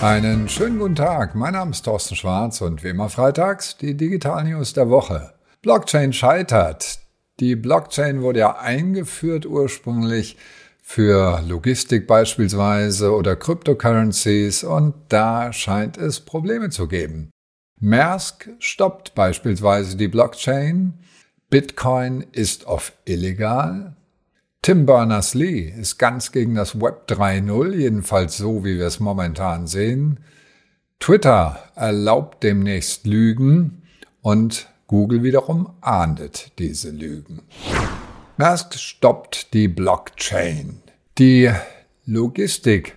Einen schönen guten Tag. Mein Name ist Thorsten Schwarz und wie immer freitags die Digital News der Woche. Blockchain scheitert. Die Blockchain wurde ja eingeführt ursprünglich für Logistik beispielsweise oder Cryptocurrencies und da scheint es Probleme zu geben. Maersk stoppt beispielsweise die Blockchain. Bitcoin ist oft illegal. Tim Berners-Lee ist ganz gegen das Web 3.0, jedenfalls so, wie wir es momentan sehen. Twitter erlaubt demnächst Lügen und Google wiederum ahndet diese Lügen. Maersk stoppt die Blockchain. Die Logistik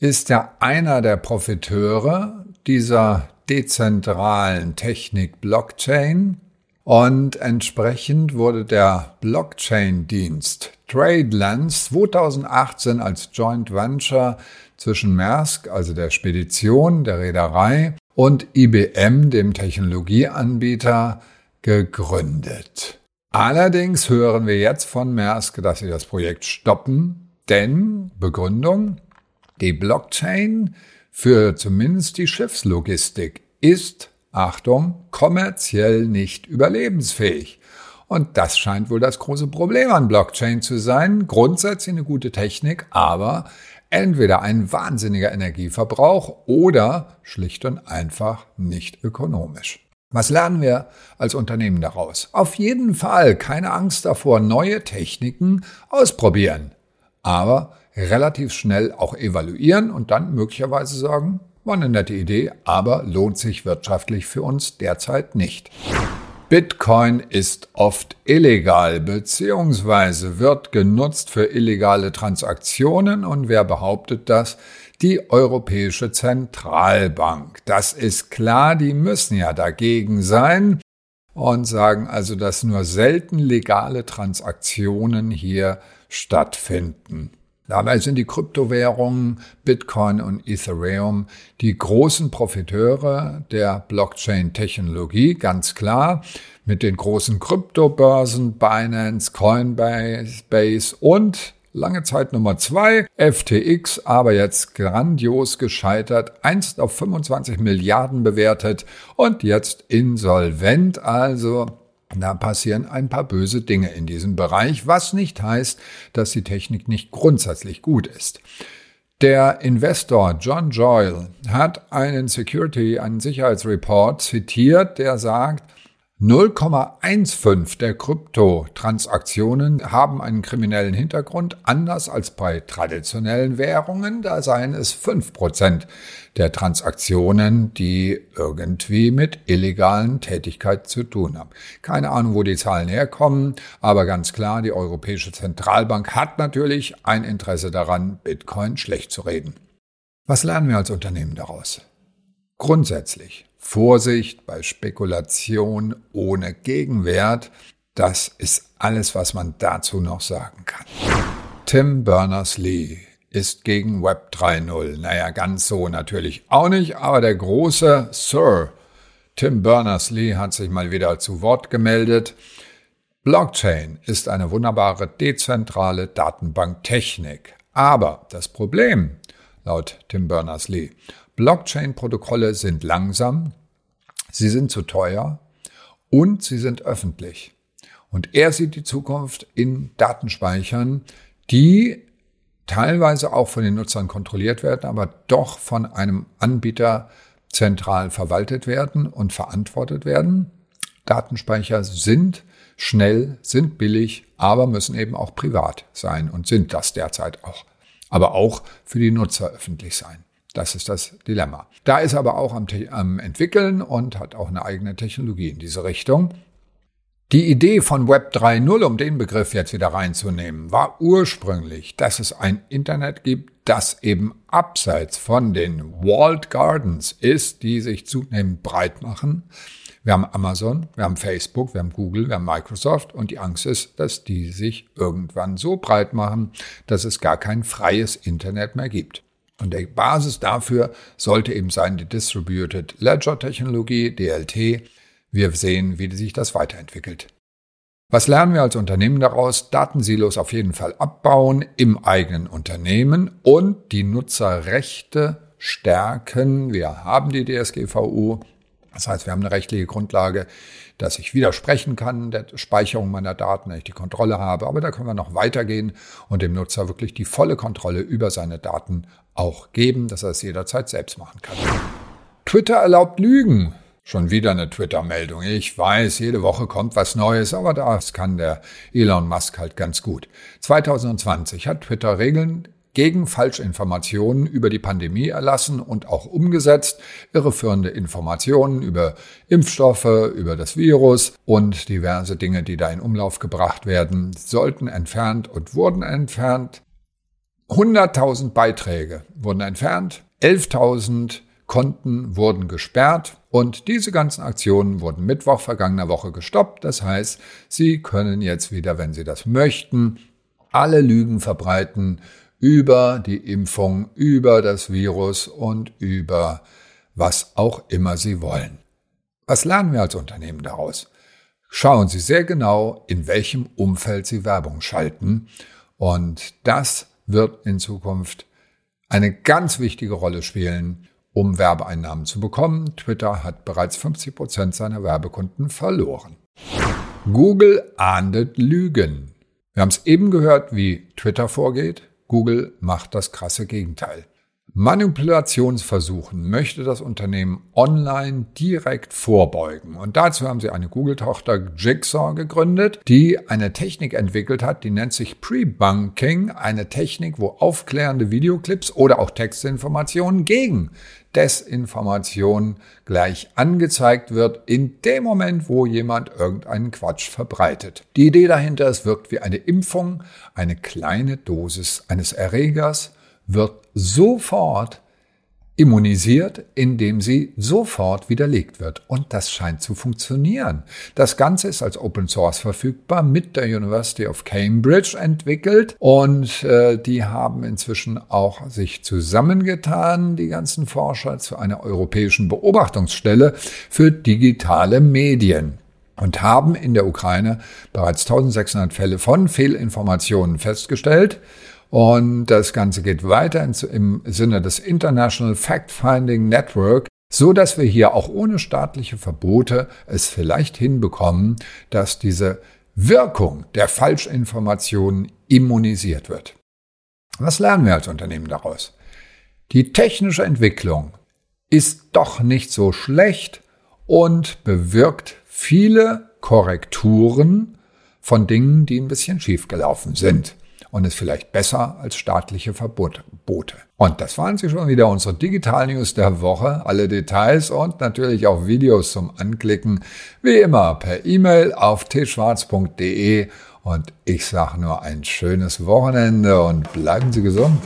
ist ja einer der Profiteure dieser dezentralen Technik Blockchain und entsprechend wurde der Blockchain-Dienst TradeLens 2018 als Joint Venture zwischen Maersk, also der Spedition, der Reederei, und IBM, dem Technologieanbieter, gegründet. Allerdings hören wir jetzt von Maersk, dass sie das Projekt stoppen, denn Begründung, die Blockchain für zumindest die Schiffslogistik ist Achtung, kommerziell nicht überlebensfähig. Und das scheint wohl das große Problem an Blockchain zu sein. Grundsätzlich eine gute Technik, aber entweder ein wahnsinniger Energieverbrauch oder schlicht und einfach nicht ökonomisch. Was lernen wir als Unternehmen daraus? Auf jeden Fall keine Angst davor, neue Techniken ausprobieren, aber relativ schnell auch evaluieren und dann möglicherweise sagen, war eine nette Idee, aber lohnt sich wirtschaftlich für uns derzeit nicht. Bitcoin ist oft illegal bzw. wird genutzt für illegale Transaktionen und wer behauptet das? Die Europäische Zentralbank. Das ist klar, die müssen ja dagegen sein und sagen also, dass nur selten legale Transaktionen hier stattfinden. Dabei sind die Kryptowährungen Bitcoin und Ethereum die großen Profiteure der Blockchain-Technologie, ganz klar, mit den großen Kryptobörsen Binance, Coinbase und lange Zeit Nummer zwei, FTX, aber jetzt grandios gescheitert, einst auf 25 Milliarden bewertet und jetzt insolvent, also da passieren ein paar böse Dinge in diesem Bereich, was nicht heißt, dass die Technik nicht grundsätzlich gut ist. Der Investor John Joyle hat einen Security, einen Sicherheitsreport zitiert, der sagt, 0,15 der Kryptotransaktionen haben einen kriminellen Hintergrund, anders als bei traditionellen Währungen, da seien es 5% der Transaktionen, die irgendwie mit illegalen Tätigkeiten zu tun haben. Keine Ahnung, wo die Zahlen herkommen, aber ganz klar, die Europäische Zentralbank hat natürlich ein Interesse daran, Bitcoin schlecht zu reden. Was lernen wir als Unternehmen daraus? Grundsätzlich Vorsicht bei Spekulation ohne Gegenwert. Das ist alles, was man dazu noch sagen kann. Tim Berners-Lee ist gegen Web 3.0. Naja, ganz so natürlich auch nicht, aber der große Sir Tim Berners-Lee hat sich mal wieder zu Wort gemeldet. Blockchain ist eine wunderbare dezentrale Datenbanktechnik. Aber das Problem, laut Tim Berners-Lee, Blockchain-Protokolle sind langsam, sie sind zu teuer und sie sind öffentlich. Und er sieht die Zukunft in Datenspeichern, die teilweise auch von den Nutzern kontrolliert werden, aber doch von einem Anbieter zentral verwaltet werden und verantwortet werden. Datenspeicher sind schnell, sind billig, aber müssen eben auch privat sein und sind das derzeit auch. Aber auch für die Nutzer öffentlich sein. Das ist das Dilemma. Da ist aber auch am, am, entwickeln und hat auch eine eigene Technologie in diese Richtung. Die Idee von Web 3.0, um den Begriff jetzt wieder reinzunehmen, war ursprünglich, dass es ein Internet gibt, das eben abseits von den Walled Gardens ist, die sich zunehmend breit machen. Wir haben Amazon, wir haben Facebook, wir haben Google, wir haben Microsoft und die Angst ist, dass die sich irgendwann so breit machen, dass es gar kein freies Internet mehr gibt. Und die Basis dafür sollte eben sein die Distributed Ledger Technologie, DLT. Wir sehen, wie sich das weiterentwickelt. Was lernen wir als Unternehmen daraus? Datensilos auf jeden Fall abbauen im eigenen Unternehmen und die Nutzerrechte stärken. Wir haben die DSGVO. Das heißt, wir haben eine rechtliche Grundlage, dass ich widersprechen kann der Speicherung meiner Daten, wenn ich die Kontrolle habe. Aber da können wir noch weitergehen und dem Nutzer wirklich die volle Kontrolle über seine Daten auch geben, dass er es jederzeit selbst machen kann. Twitter erlaubt Lügen. Schon wieder eine Twitter-Meldung. Ich weiß, jede Woche kommt was Neues, aber das kann der Elon Musk halt ganz gut. 2020 hat Twitter Regeln gegen Falschinformationen über die Pandemie erlassen und auch umgesetzt. Irreführende Informationen über Impfstoffe, über das Virus und diverse Dinge, die da in Umlauf gebracht werden, sollten entfernt und wurden entfernt. 100.000 Beiträge wurden entfernt, 11.000 Konten wurden gesperrt und diese ganzen Aktionen wurden Mittwoch vergangener Woche gestoppt. Das heißt, Sie können jetzt wieder, wenn Sie das möchten, alle Lügen verbreiten über die Impfung, über das Virus und über was auch immer Sie wollen. Was lernen wir als Unternehmen daraus? Schauen Sie sehr genau, in welchem Umfeld Sie Werbung schalten und das wird in Zukunft eine ganz wichtige Rolle spielen, um Werbeeinnahmen zu bekommen. Twitter hat bereits 50 Prozent seiner Werbekunden verloren. Google ahndet Lügen. Wir haben es eben gehört, wie Twitter vorgeht. Google macht das krasse Gegenteil. Manipulationsversuchen möchte das Unternehmen online direkt vorbeugen. Und dazu haben sie eine Google-Tochter Jigsaw gegründet, die eine Technik entwickelt hat, die nennt sich Pre-Bunking, eine Technik, wo aufklärende Videoclips oder auch Textinformationen gegen Desinformation gleich angezeigt wird in dem Moment, wo jemand irgendeinen Quatsch verbreitet. Die Idee dahinter, es wirkt wie eine Impfung, eine kleine Dosis eines Erregers, wird sofort immunisiert, indem sie sofort widerlegt wird. Und das scheint zu funktionieren. Das Ganze ist als Open Source verfügbar, mit der University of Cambridge entwickelt und äh, die haben inzwischen auch sich zusammengetan, die ganzen Forscher, zu einer europäischen Beobachtungsstelle für digitale Medien und haben in der Ukraine bereits 1600 Fälle von Fehlinformationen festgestellt und das Ganze geht weiter im Sinne des International Fact-Finding Network, so dass wir hier auch ohne staatliche Verbote es vielleicht hinbekommen, dass diese Wirkung der Falschinformationen immunisiert wird. Was lernen wir als Unternehmen daraus? Die technische Entwicklung ist doch nicht so schlecht und bewirkt viele Korrekturen von Dingen, die ein bisschen schiefgelaufen sind und ist vielleicht besser als staatliche Verbote. Und das waren sie schon wieder, unsere Digital News der Woche. Alle Details und natürlich auch Videos zum Anklicken, wie immer per E-Mail auf tschwarz.de. Und ich sage nur ein schönes Wochenende und bleiben Sie gesund.